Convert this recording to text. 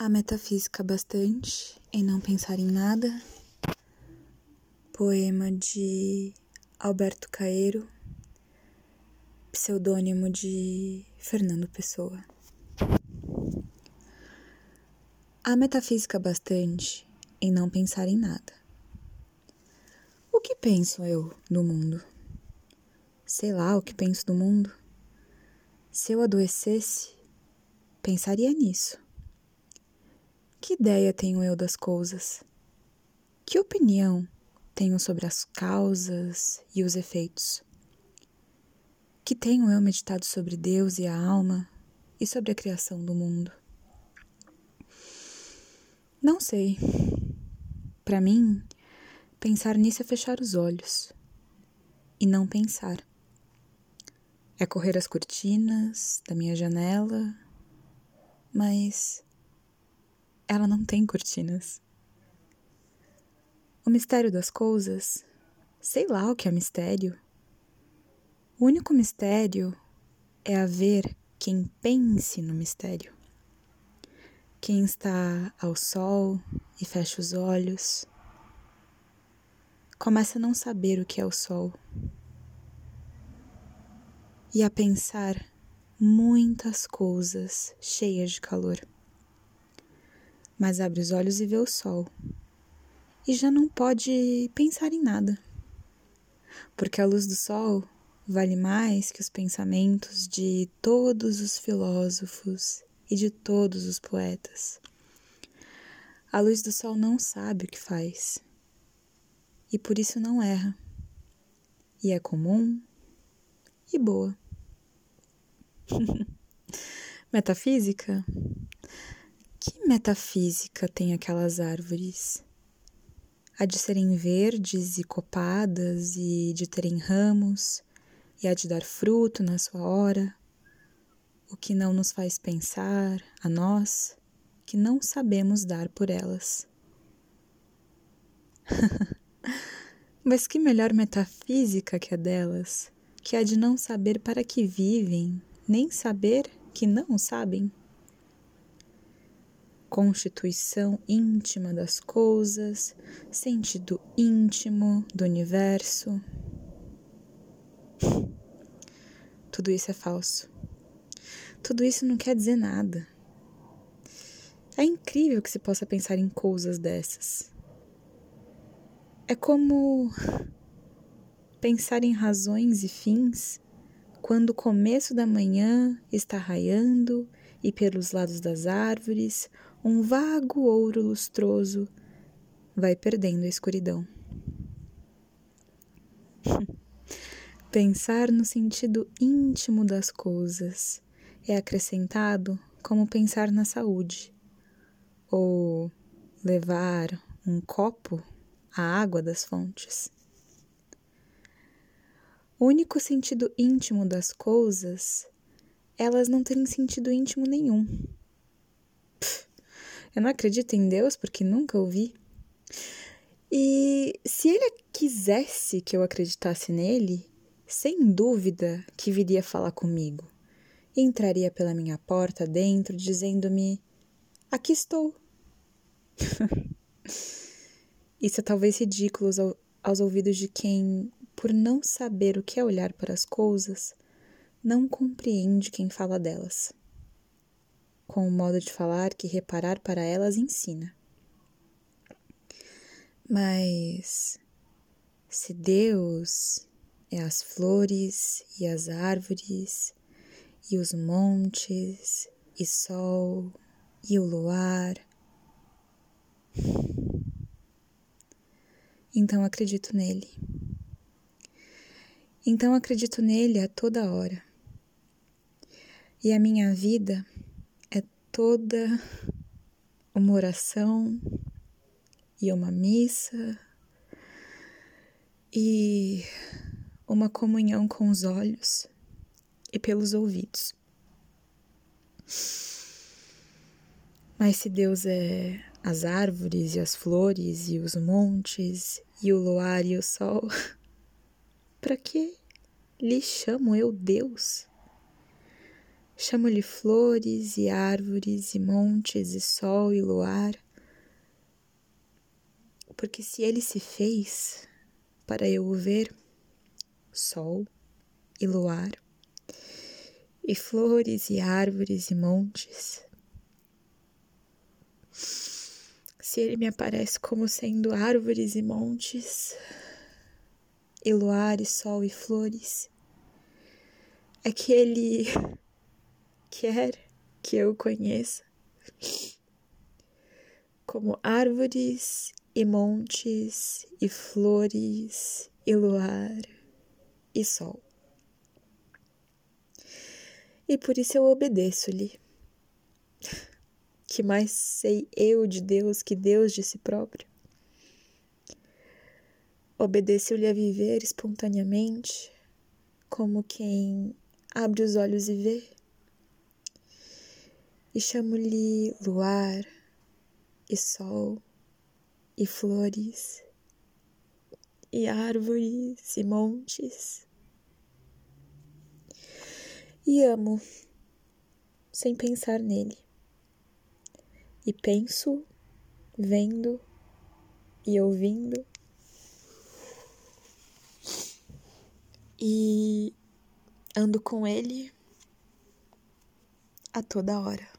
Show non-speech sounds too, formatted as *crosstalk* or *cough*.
A metafísica bastante em não pensar em nada. Poema de Alberto Caeiro, pseudônimo de Fernando Pessoa. A metafísica bastante em não pensar em nada. O que penso eu do mundo? Sei lá o que penso do mundo. Se eu adoecesse, pensaria nisso. Que ideia tenho eu das coisas? Que opinião tenho sobre as causas e os efeitos? Que tenho eu meditado sobre Deus e a alma e sobre a criação do mundo? Não sei. Para mim, pensar nisso é fechar os olhos e não pensar. É correr as cortinas da minha janela, mas ela não tem cortinas. O mistério das coisas, sei lá o que é mistério. O único mistério é haver quem pense no mistério. Quem está ao sol e fecha os olhos, começa a não saber o que é o sol e a pensar muitas coisas cheias de calor. Mas abre os olhos e vê o sol, e já não pode pensar em nada, porque a luz do sol vale mais que os pensamentos de todos os filósofos e de todos os poetas. A luz do sol não sabe o que faz, e por isso não erra, e é comum e boa. *laughs* metafísica? Que metafísica tem aquelas árvores? Há de serem verdes e copadas, e de terem ramos, e há de dar fruto na sua hora, o que não nos faz pensar, a nós, que não sabemos dar por elas. *laughs* Mas que melhor metafísica que a delas? que há de não saber para que vivem, nem saber que não sabem. Constituição íntima das coisas, sentido íntimo do universo. Tudo isso é falso. Tudo isso não quer dizer nada. É incrível que se possa pensar em coisas dessas. É como pensar em razões e fins quando o começo da manhã está raiando e pelos lados das árvores um vago ouro lustroso vai perdendo a escuridão. *laughs* Pensar no sentido íntimo das coisas é acrescentado como pensar na saúde, ou levar um copo à água das fontes. O único sentido íntimo das coisas, elas não terem sentido íntimo nenhum. Eu não acredito em Deus porque nunca ouvi. E se ele quisesse que eu acreditasse nele, sem dúvida que viria falar comigo. Entraria pela minha porta dentro, dizendo-me: Aqui estou. *laughs* Isso é talvez ridículo aos ouvidos de quem por não saber o que é olhar para as coisas, não compreende quem fala delas, com o modo de falar que reparar para elas ensina. Mas se Deus é as flores e as árvores, e os montes, e sol, e o luar, então acredito nele. Então acredito nele a toda hora. E a minha vida toda uma oração e uma missa e uma comunhão com os olhos e pelos ouvidos. Mas se Deus é as árvores e as flores e os montes e o luar e o sol, *laughs* para que lhe chamo eu Deus? Chamo-lhe flores e árvores e montes e sol e luar, porque se ele se fez para eu o ver, sol e luar, e flores e árvores e montes, se ele me aparece como sendo árvores e montes, e luar e sol e flores, é que ele quer que eu conheça como árvores e montes e flores e luar e sol. E por isso eu obedeço-lhe. Que mais sei eu de Deus que Deus de si próprio? Obedeço-lhe a viver espontaneamente, como quem abre os olhos e vê e chamo-lhe luar e sol e flores e árvores e montes. E amo sem pensar nele. E penso, vendo e ouvindo. E ando com ele a toda hora.